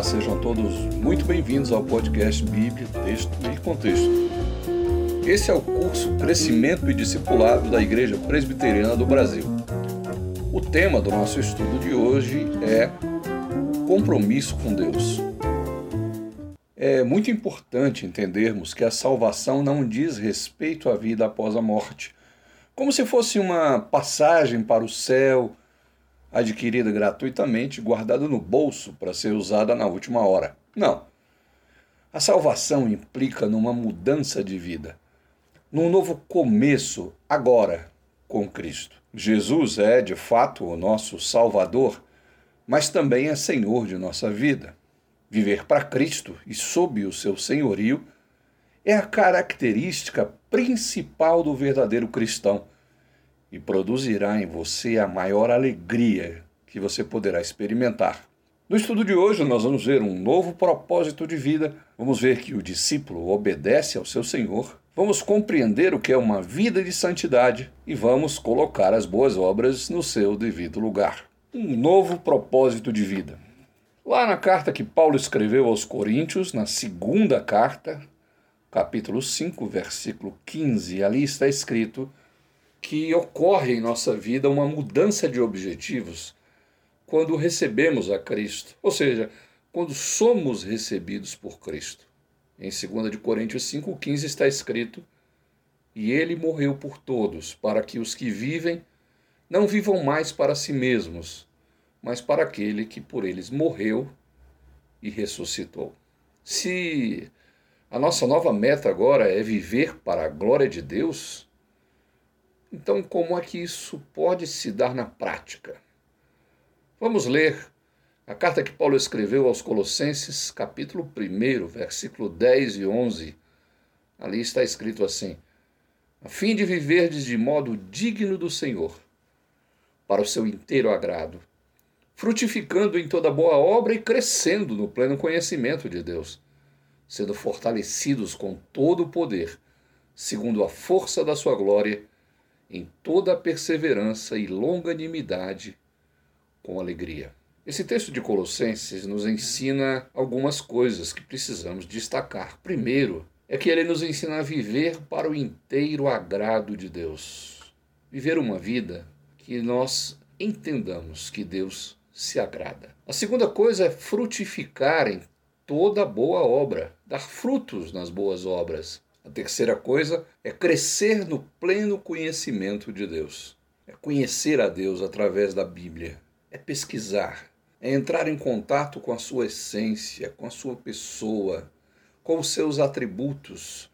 Olá, sejam todos muito bem-vindos ao podcast Bíblia, Texto e Contexto. Esse é o curso Crescimento e Discipulado da Igreja Presbiteriana do Brasil. O tema do nosso estudo de hoje é Compromisso com Deus. É muito importante entendermos que a salvação não diz respeito à vida após a morte, como se fosse uma passagem para o céu adquirida gratuitamente, guardada no bolso para ser usada na última hora. Não. A salvação implica numa mudança de vida, num novo começo agora com Cristo. Jesus é, de fato, o nosso Salvador, mas também é Senhor de nossa vida. Viver para Cristo e sob o seu senhorio é a característica principal do verdadeiro cristão e produzirá em você a maior alegria que você poderá experimentar. No estudo de hoje, nós vamos ver um novo propósito de vida, vamos ver que o discípulo obedece ao seu Senhor, vamos compreender o que é uma vida de santidade e vamos colocar as boas obras no seu devido lugar. Um novo propósito de vida. Lá na carta que Paulo escreveu aos Coríntios, na segunda carta, capítulo 5, versículo 15, ali está escrito que ocorre em nossa vida uma mudança de objetivos quando recebemos a Cristo, ou seja, quando somos recebidos por Cristo. Em 2 Coríntios 5,15 está escrito: E ele morreu por todos, para que os que vivem não vivam mais para si mesmos, mas para aquele que por eles morreu e ressuscitou. Se a nossa nova meta agora é viver para a glória de Deus, então, como é que isso pode se dar na prática? Vamos ler a carta que Paulo escreveu aos Colossenses, capítulo 1, versículo 10 e 11. Ali está escrito assim: a fim de viverdes de modo digno do Senhor, para o seu inteiro agrado, frutificando em toda boa obra e crescendo no pleno conhecimento de Deus, sendo fortalecidos com todo o poder, segundo a força da sua glória em toda a perseverança e longanimidade com alegria. Esse texto de Colossenses nos ensina algumas coisas que precisamos destacar. Primeiro, é que ele nos ensina a viver para o inteiro agrado de Deus. Viver uma vida que nós entendamos que Deus se agrada. A segunda coisa é frutificar em toda boa obra, dar frutos nas boas obras. A terceira coisa é crescer no pleno conhecimento de Deus. É conhecer a Deus através da Bíblia. É pesquisar. É entrar em contato com a sua essência, com a sua pessoa, com os seus atributos,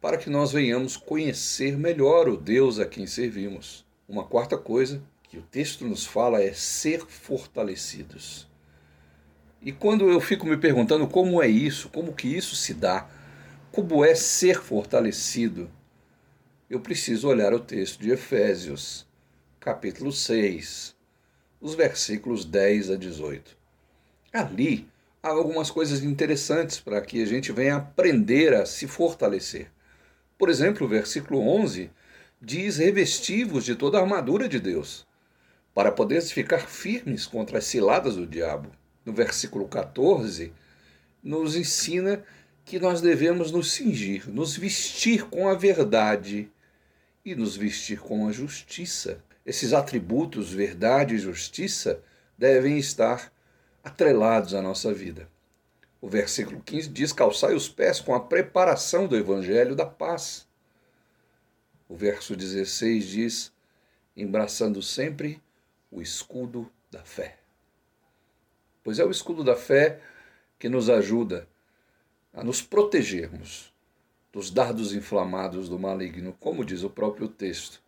para que nós venhamos conhecer melhor o Deus a quem servimos. Uma quarta coisa que o texto nos fala é ser fortalecidos. E quando eu fico me perguntando como é isso, como que isso se dá, como é ser fortalecido, eu preciso olhar o texto de Efésios, capítulo 6, os versículos 10 a 18. Ali há algumas coisas interessantes para que a gente venha aprender a se fortalecer. Por exemplo, o versículo 11 diz: revestivos de toda a armadura de Deus, para poderes ficar firmes contra as ciladas do diabo. No versículo 14, nos ensina que nós devemos nos cingir, nos vestir com a verdade e nos vestir com a justiça. Esses atributos, verdade e justiça, devem estar atrelados à nossa vida. O versículo 15 diz: calçai os pés com a preparação do evangelho da paz. O verso 16 diz: embraçando sempre o escudo da fé. Pois é o escudo da fé que nos ajuda a nos protegermos dos dardos inflamados do maligno, como diz o próprio texto.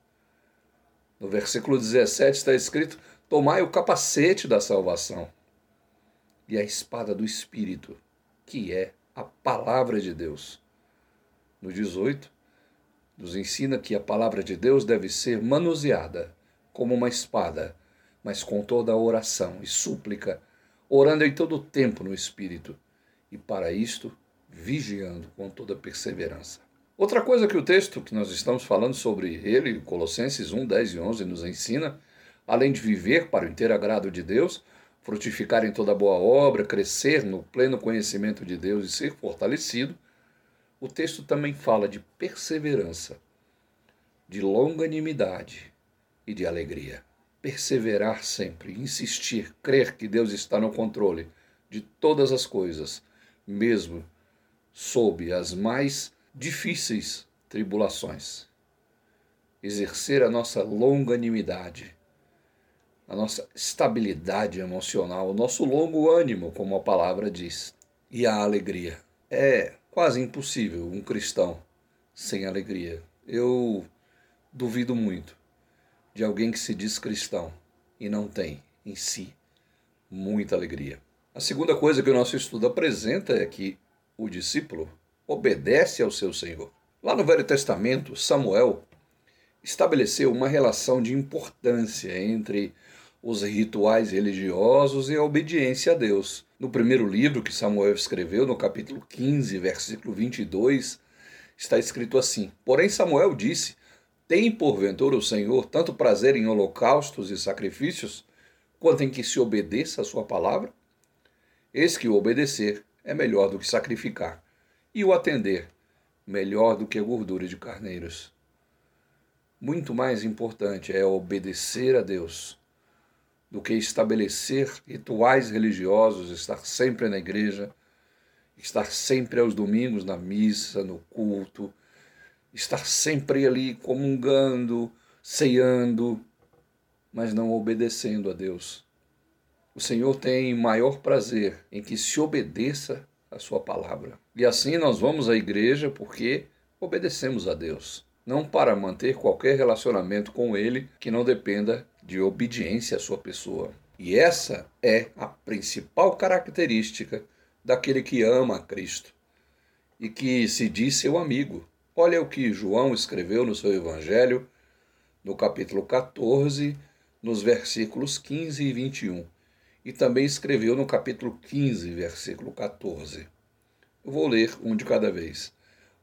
No versículo 17 está escrito: Tomai o capacete da salvação e a espada do Espírito, que é a palavra de Deus. No 18, nos ensina que a palavra de Deus deve ser manuseada como uma espada, mas com toda a oração e súplica, orando em todo o tempo no Espírito. E para isto vigiando com toda perseverança. Outra coisa que o texto que nós estamos falando sobre ele, Colossenses 1, 10 e 11, nos ensina, além de viver para o inteiro agrado de Deus, frutificar em toda boa obra, crescer no pleno conhecimento de Deus e ser fortalecido, o texto também fala de perseverança, de longanimidade e de alegria. Perseverar sempre, insistir, crer que Deus está no controle de todas as coisas, mesmo sob as mais difíceis tribulações. Exercer a nossa longanimidade a nossa estabilidade emocional, o nosso longo ânimo, como a palavra diz, e a alegria. É quase impossível um cristão sem alegria. Eu duvido muito de alguém que se diz cristão e não tem em si muita alegria. A segunda coisa que o nosso estudo apresenta é que o discípulo obedece ao seu Senhor. Lá no Velho Testamento, Samuel estabeleceu uma relação de importância entre os rituais religiosos e a obediência a Deus. No primeiro livro que Samuel escreveu, no capítulo 15, versículo 22, está escrito assim: Porém, Samuel disse: Tem porventura o Senhor tanto prazer em holocaustos e sacrifícios, quanto em que se obedeça a sua palavra? Eis que o obedecer é melhor do que sacrificar, e o atender melhor do que a gordura de carneiros. Muito mais importante é obedecer a Deus do que estabelecer rituais religiosos, estar sempre na igreja, estar sempre aos domingos na missa, no culto, estar sempre ali comungando, ceando, mas não obedecendo a Deus. O Senhor tem maior prazer em que se obedeça a Sua palavra. E assim nós vamos à igreja porque obedecemos a Deus, não para manter qualquer relacionamento com Ele que não dependa de obediência à sua pessoa. E essa é a principal característica daquele que ama a Cristo e que se diz seu amigo. Olha o que João escreveu no seu Evangelho, no capítulo 14, nos versículos 15 e 21. E também escreveu no capítulo 15, versículo 14. Eu vou ler um de cada vez.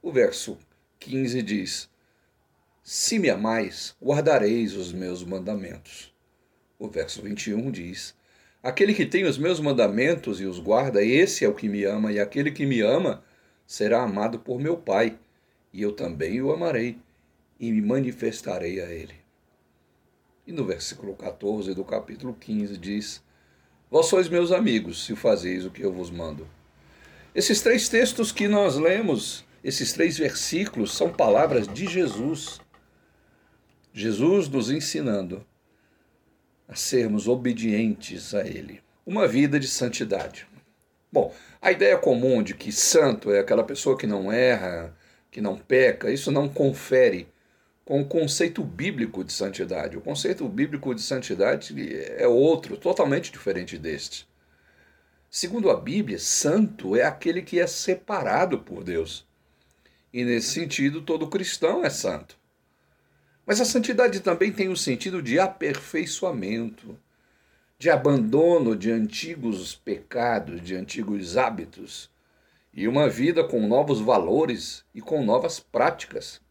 O verso 15 diz: se me amais, guardareis os meus mandamentos. O verso 21 diz: Aquele que tem os meus mandamentos e os guarda, esse é o que me ama, e aquele que me ama será amado por meu Pai, e eu também o amarei e me manifestarei a ele. E no versículo 14 do capítulo 15 diz: Vós sois meus amigos, se fazeis o que eu vos mando. Esses três textos que nós lemos, esses três versículos, são palavras de Jesus Jesus nos ensinando a sermos obedientes a Ele. Uma vida de santidade. Bom, a ideia comum de que santo é aquela pessoa que não erra, que não peca, isso não confere com o conceito bíblico de santidade. O conceito bíblico de santidade é outro, totalmente diferente deste. Segundo a Bíblia, santo é aquele que é separado por Deus. E nesse sentido, todo cristão é santo. Mas a santidade também tem o um sentido de aperfeiçoamento, de abandono de antigos pecados, de antigos hábitos, e uma vida com novos valores e com novas práticas.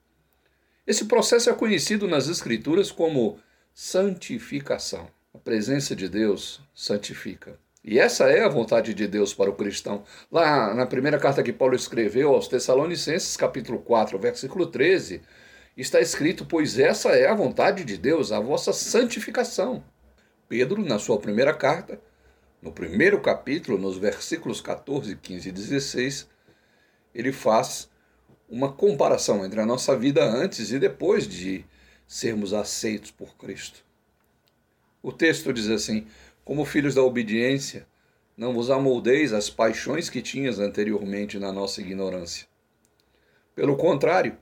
Esse processo é conhecido nas Escrituras como santificação. A presença de Deus santifica. E essa é a vontade de Deus para o cristão. Lá na primeira carta que Paulo escreveu aos Tessalonicenses, capítulo 4, versículo 13, está escrito: Pois essa é a vontade de Deus, a vossa santificação. Pedro, na sua primeira carta, no primeiro capítulo, nos versículos 14, 15 e 16, ele faz uma comparação entre a nossa vida antes e depois de sermos aceitos por Cristo. O texto diz assim: Como filhos da obediência, não vos amoldeis às paixões que tinhas anteriormente na nossa ignorância. Pelo contrário,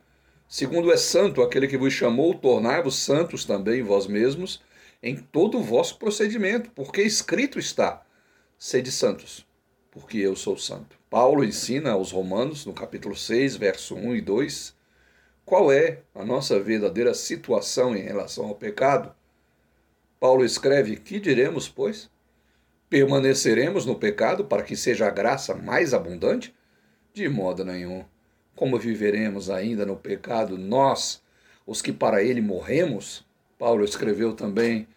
Segundo é santo aquele que vos chamou, tornai-vos santos também vós mesmos em todo o vosso procedimento, porque escrito está: sede santos, porque eu sou santo. Paulo ensina aos Romanos, no capítulo 6, verso 1 e 2, qual é a nossa verdadeira situação em relação ao pecado. Paulo escreve: Que diremos, pois? Permaneceremos no pecado para que seja a graça mais abundante? De modo nenhum. Como viveremos ainda no pecado, nós, os que para ele morremos? Paulo escreveu também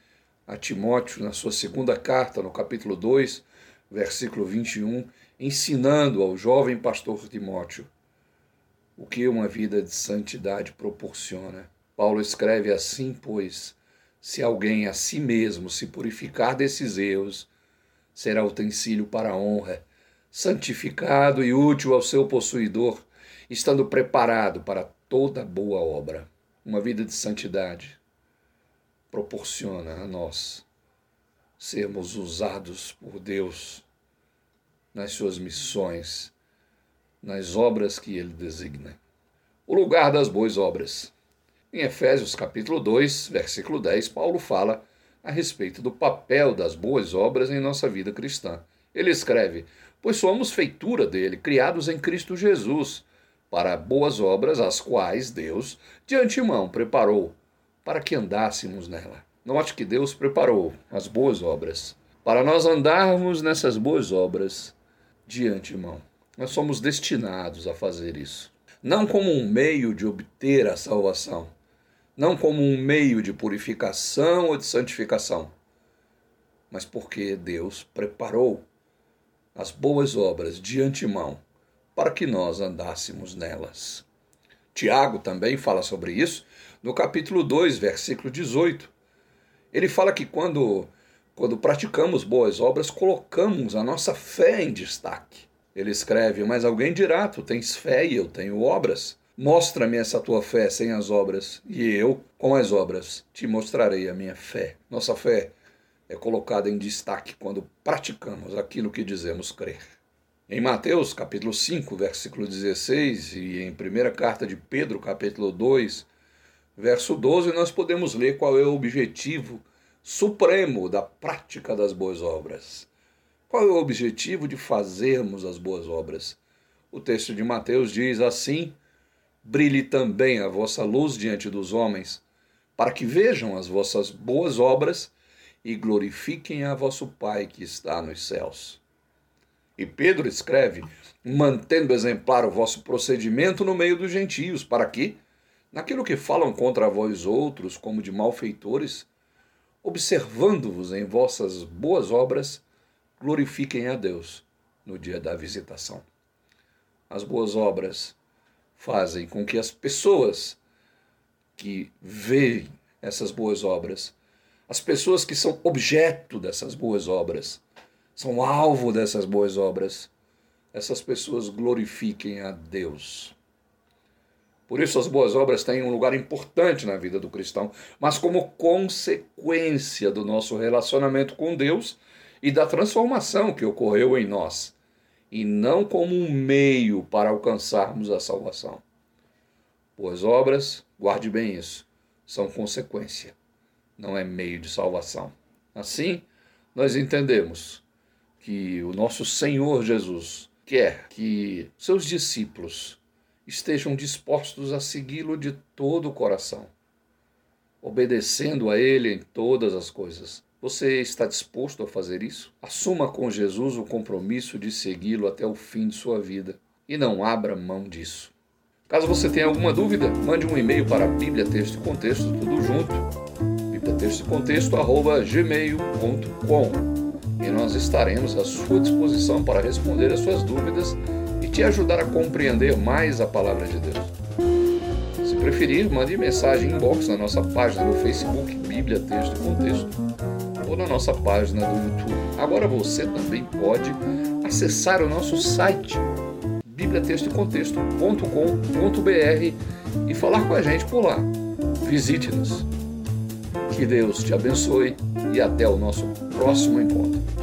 a Timóteo na sua segunda carta, no capítulo 2, versículo 21, ensinando ao jovem pastor Timóteo o que uma vida de santidade proporciona. Paulo escreve assim, pois, se alguém a si mesmo se purificar desses erros, será utensílio para a honra, santificado e útil ao seu possuidor, estando preparado para toda boa obra. Uma vida de santidade proporciona a nós sermos usados por Deus nas suas missões, nas obras que ele designa. O lugar das boas obras. Em Efésios capítulo 2, versículo 10, Paulo fala a respeito do papel das boas obras em nossa vida cristã. Ele escreve: Pois somos feitura dele, criados em Cristo Jesus, para boas obras, as quais Deus de antemão preparou para que andássemos nela. Note que Deus preparou as boas obras para nós andarmos nessas boas obras de antemão. Nós somos destinados a fazer isso. Não como um meio de obter a salvação, não como um meio de purificação ou de santificação, mas porque Deus preparou as boas obras de antemão para que nós andássemos nelas. Tiago também fala sobre isso no capítulo 2, versículo 18. Ele fala que quando, quando praticamos boas obras, colocamos a nossa fé em destaque. Ele escreve: Mas alguém dirá: Tu tens fé e eu tenho obras. Mostra-me essa tua fé sem as obras, e eu, com as obras, te mostrarei a minha fé. Nossa fé é colocada em destaque quando praticamos aquilo que dizemos crer. Em Mateus, capítulo 5, versículo 16, e em primeira carta de Pedro, capítulo 2, verso 12, nós podemos ler qual é o objetivo supremo da prática das boas obras. Qual é o objetivo de fazermos as boas obras? O texto de Mateus diz assim: brilhe também a vossa luz diante dos homens, para que vejam as vossas boas obras e glorifiquem a vosso Pai que está nos céus. E Pedro escreve, mantendo exemplar o vosso procedimento no meio dos gentios, para que, naquilo que falam contra vós outros como de malfeitores, observando-vos em vossas boas obras, glorifiquem a Deus no dia da visitação. As boas obras fazem com que as pessoas que veem essas boas obras, as pessoas que são objeto dessas boas obras, são alvo dessas boas obras, essas pessoas glorifiquem a Deus. Por isso, as boas obras têm um lugar importante na vida do cristão, mas como consequência do nosso relacionamento com Deus e da transformação que ocorreu em nós e não como um meio para alcançarmos a salvação. Boas obras, guarde bem isso, são consequência, não é meio de salvação. Assim, nós entendemos que o nosso Senhor Jesus quer que seus discípulos estejam dispostos a segui-lo de todo o coração, obedecendo a Ele em todas as coisas você está disposto a fazer isso? Assuma com Jesus o compromisso de segui-lo até o fim de sua vida e não abra mão disso. Caso você tenha alguma dúvida, mande um e-mail para Bíblia Texto e Contexto, tudo junto, bibliatextocontexto.gmail.com e nós estaremos à sua disposição para responder as suas dúvidas te ajudar a compreender mais a palavra de Deus. Se preferir, mande mensagem inbox na nossa página no Facebook Bíblia Texto e Contexto ou na nossa página do YouTube. Agora você também pode acessar o nosso site bibliatextocontexto.com.br e falar com a gente por lá. Visite-nos. Que Deus te abençoe e até o nosso próximo encontro.